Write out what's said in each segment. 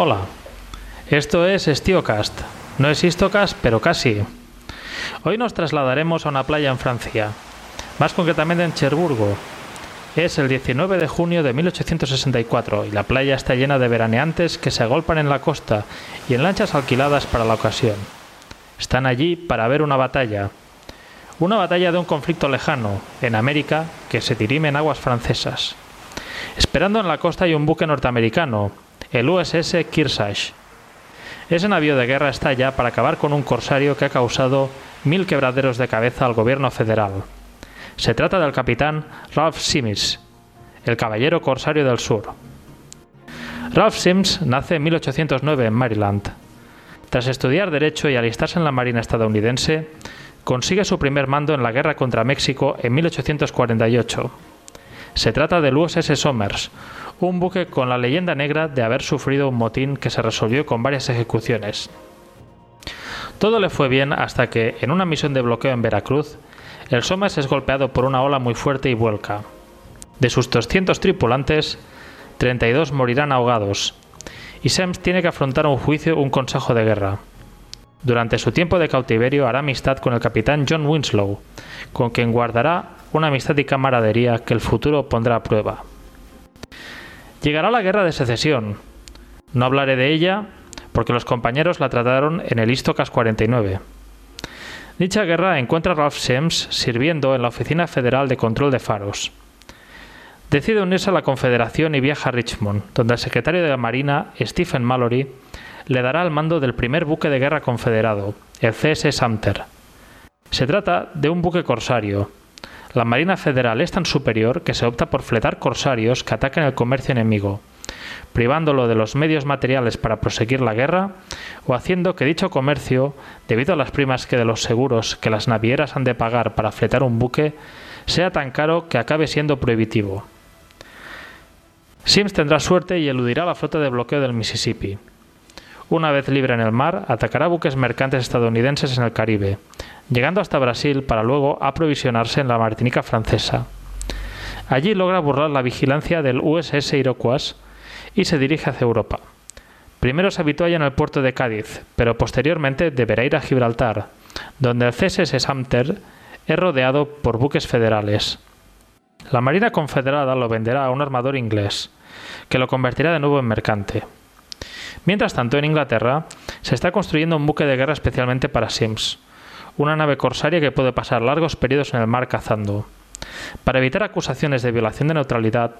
Hola, esto es Stiocast. No es Histocast, pero casi. Hoy nos trasladaremos a una playa en Francia, más concretamente en Cherburgo. Es el 19 de junio de 1864 y la playa está llena de veraneantes que se agolpan en la costa y en lanchas alquiladas para la ocasión. Están allí para ver una batalla. Una batalla de un conflicto lejano, en América, que se dirime en aguas francesas. Esperando en la costa hay un buque norteamericano, el USS Kearsarge. Ese navío de guerra está allá para acabar con un corsario que ha causado mil quebraderos de cabeza al gobierno federal. Se trata del capitán Ralph Sims, el caballero corsario del sur. Ralph Sims nace en 1809 en Maryland. Tras estudiar Derecho y alistarse en la Marina estadounidense, consigue su primer mando en la guerra contra México en 1848. Se trata del USS Somers, un buque con la leyenda negra de haber sufrido un motín que se resolvió con varias ejecuciones. Todo le fue bien hasta que, en una misión de bloqueo en Veracruz, el Somers es golpeado por una ola muy fuerte y vuelca. De sus 200 tripulantes, 32 morirán ahogados, y Sems tiene que afrontar un juicio un consejo de guerra. Durante su tiempo de cautiverio hará amistad con el capitán John Winslow, con quien guardará una amistad y camaradería que el futuro pondrá a prueba. Llegará la guerra de secesión. No hablaré de ella porque los compañeros la trataron en el Istocas 49. Dicha guerra encuentra a Ralph Sims sirviendo en la Oficina Federal de Control de Faros. Decide unirse a la Confederación y viaja a Richmond, donde el secretario de la Marina, Stephen Mallory, le dará el mando del primer buque de guerra confederado, el CS Sumter. Se trata de un buque corsario, la Marina Federal es tan superior que se opta por fletar corsarios que atacan el comercio enemigo, privándolo de los medios materiales para proseguir la guerra o haciendo que dicho comercio, debido a las primas que de los seguros que las navieras han de pagar para fletar un buque, sea tan caro que acabe siendo prohibitivo. Sims tendrá suerte y eludirá la flota de bloqueo del Mississippi. Una vez libre en el mar, atacará buques mercantes estadounidenses en el Caribe, llegando hasta Brasil para luego aprovisionarse en la Martinica francesa. Allí logra burlar la vigilancia del USS Iroquois y se dirige hacia Europa. Primero se habitúa en el puerto de Cádiz, pero posteriormente deberá ir a Gibraltar, donde el CSS Sumter es rodeado por buques federales. La Marina Confederada lo venderá a un armador inglés, que lo convertirá de nuevo en mercante. Mientras tanto, en Inglaterra se está construyendo un buque de guerra especialmente para Sims, una nave corsaria que puede pasar largos periodos en el mar cazando. Para evitar acusaciones de violación de neutralidad,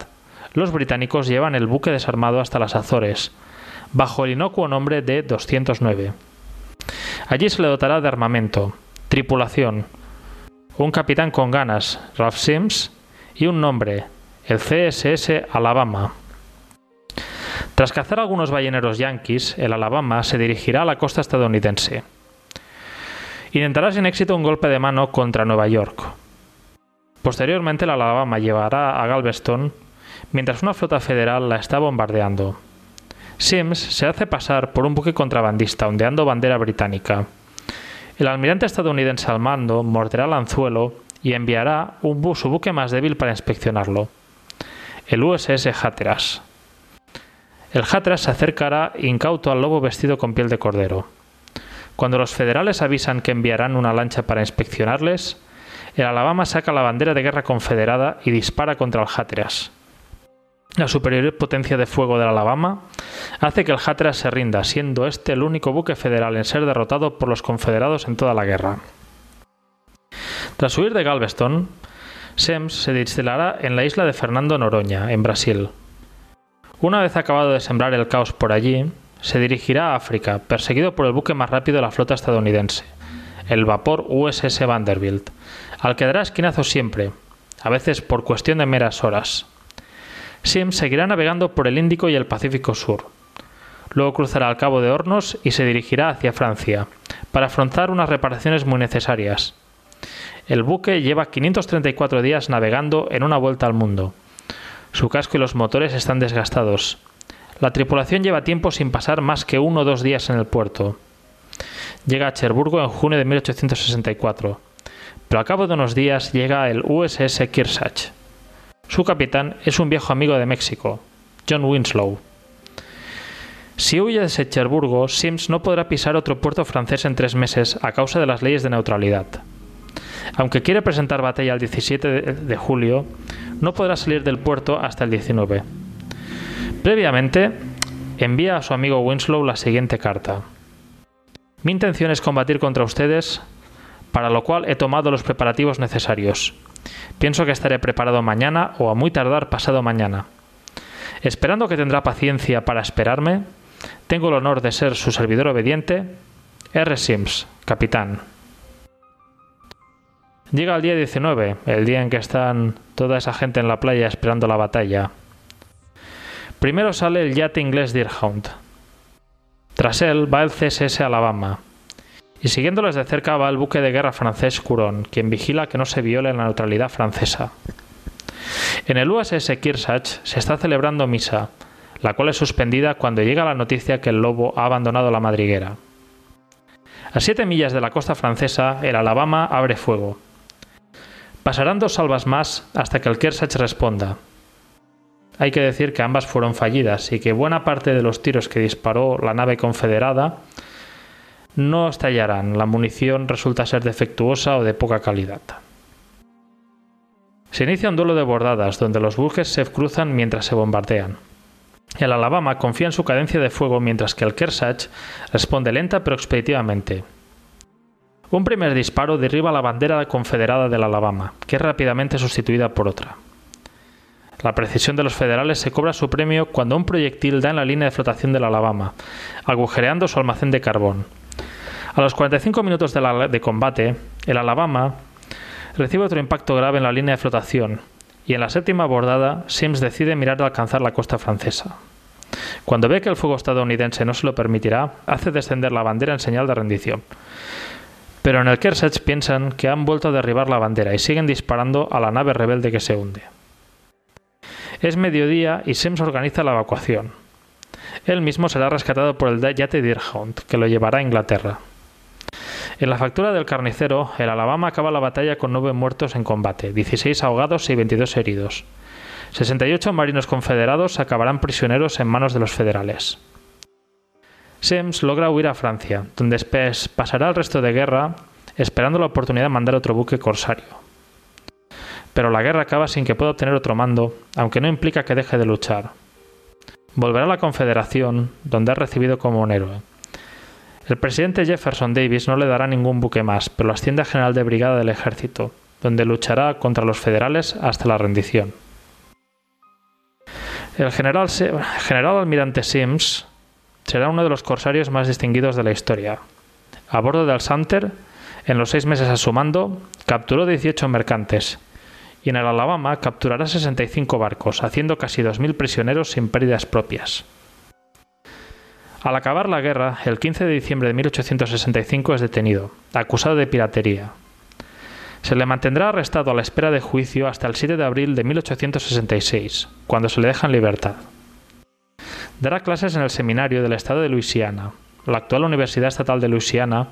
los británicos llevan el buque desarmado hasta las Azores, bajo el inocuo nombre de 209. Allí se le dotará de armamento, tripulación, un capitán con ganas, Ralph Sims, y un nombre, el CSS Alabama. Tras cazar algunos balleneros yanquis, el Alabama se dirigirá a la costa estadounidense. Intentará sin éxito un golpe de mano contra Nueva York. Posteriormente, la Alabama llevará a Galveston mientras una flota federal la está bombardeando. Sims se hace pasar por un buque contrabandista ondeando bandera británica. El almirante estadounidense al mando morderá el anzuelo y enviará un su buque más débil para inspeccionarlo, el USS Hatteras. El Hatteras se acercará incauto al lobo vestido con piel de cordero. Cuando los federales avisan que enviarán una lancha para inspeccionarles, el Alabama saca la bandera de guerra confederada y dispara contra el Hatteras. La superior potencia de fuego del Alabama hace que el Hatteras se rinda, siendo este el único buque federal en ser derrotado por los confederados en toda la guerra. Tras huir de Galveston, Sems se destilará en la isla de Fernando Noroña, en Brasil. Una vez acabado de sembrar el caos por allí, se dirigirá a África, perseguido por el buque más rápido de la flota estadounidense, el vapor USS Vanderbilt, al que dará esquinazos siempre, a veces por cuestión de meras horas. Sim seguirá navegando por el Índico y el Pacífico Sur. Luego cruzará el Cabo de Hornos y se dirigirá hacia Francia, para afrontar unas reparaciones muy necesarias. El buque lleva 534 días navegando en una vuelta al mundo. Su casco y los motores están desgastados, la tripulación lleva tiempo sin pasar más que uno o dos días en el puerto. Llega a Cherburgo en junio de 1864, pero a cabo de unos días llega el USS Kearsarge. Su capitán es un viejo amigo de México, John Winslow. Si huye de Cherburgo, Sims no podrá pisar otro puerto francés en tres meses a causa de las leyes de neutralidad. Aunque quiere presentar batalla el 17 de julio, no podrá salir del puerto hasta el 19. Previamente, envía a su amigo Winslow la siguiente carta. Mi intención es combatir contra ustedes, para lo cual he tomado los preparativos necesarios. Pienso que estaré preparado mañana o a muy tardar pasado mañana. Esperando que tendrá paciencia para esperarme, tengo el honor de ser su servidor obediente, R. Sims, capitán. Llega el día 19, el día en que están toda esa gente en la playa esperando la batalla. Primero sale el yate inglés Deerhound. Tras él va el CSS Alabama. Y siguiéndoles de cerca va el buque de guerra francés Curon, quien vigila que no se viole la neutralidad francesa. En el USS Kearsarge se está celebrando misa, la cual es suspendida cuando llega la noticia que el lobo ha abandonado la madriguera. A siete millas de la costa francesa, el Alabama abre fuego. Pasarán dos salvas más hasta que el Kearsarge responda. Hay que decir que ambas fueron fallidas y que buena parte de los tiros que disparó la nave confederada no estallarán. La munición resulta ser defectuosa o de poca calidad. Se inicia un duelo de bordadas donde los buques se cruzan mientras se bombardean. El Alabama confía en su cadencia de fuego mientras que el Kearsarge responde lenta pero expeditivamente. Un primer disparo derriba la bandera confederada del Alabama, que es rápidamente sustituida por otra. La precisión de los federales se cobra su premio cuando un proyectil da en la línea de flotación del Alabama, agujereando su almacén de carbón. A los 45 minutos de, de combate, el Alabama recibe otro impacto grave en la línea de flotación, y en la séptima bordada, Sims decide mirar de alcanzar la costa francesa. Cuando ve que el fuego estadounidense no se lo permitirá, hace descender la bandera en señal de rendición. Pero en el Kearsarge piensan que han vuelto a derribar la bandera y siguen disparando a la nave rebelde que se hunde. Es mediodía y Sims organiza la evacuación. Él mismo será rescatado por el yate Deerhound, que lo llevará a Inglaterra. En la factura del carnicero, el Alabama acaba la batalla con nueve muertos en combate, 16 ahogados y 22 heridos. 68 marinos confederados acabarán prisioneros en manos de los federales. Sims logra huir a Francia, donde pasará el resto de guerra esperando la oportunidad de mandar otro buque corsario. Pero la guerra acaba sin que pueda obtener otro mando, aunque no implica que deje de luchar. Volverá a la Confederación, donde ha recibido como un héroe. El presidente Jefferson Davis no le dará ningún buque más, pero asciende a general de brigada del ejército, donde luchará contra los federales hasta la rendición. El general, general almirante Sims será uno de los corsarios más distinguidos de la historia. A bordo del Sumter, en los seis meses a su mando, capturó 18 mercantes, y en el Alabama capturará 65 barcos, haciendo casi 2.000 prisioneros sin pérdidas propias. Al acabar la guerra, el 15 de diciembre de 1865 es detenido, acusado de piratería. Se le mantendrá arrestado a la espera de juicio hasta el 7 de abril de 1866, cuando se le deja en libertad. Dará clases en el seminario del estado de Luisiana, la actual Universidad Estatal de Luisiana,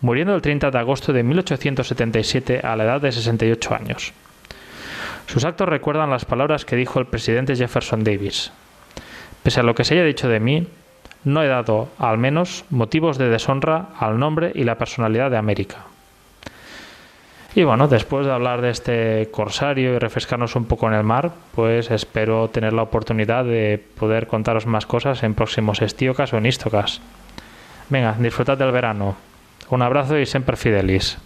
muriendo el 30 de agosto de 1877 a la edad de 68 años. Sus actos recuerdan las palabras que dijo el presidente Jefferson Davis. Pese a lo que se haya dicho de mí, no he dado, al menos, motivos de deshonra al nombre y la personalidad de América. Y bueno, después de hablar de este corsario y refrescarnos un poco en el mar, pues espero tener la oportunidad de poder contaros más cosas en próximos estiocas o en istocas. Venga, disfrutad del verano. Un abrazo y siempre fidelis.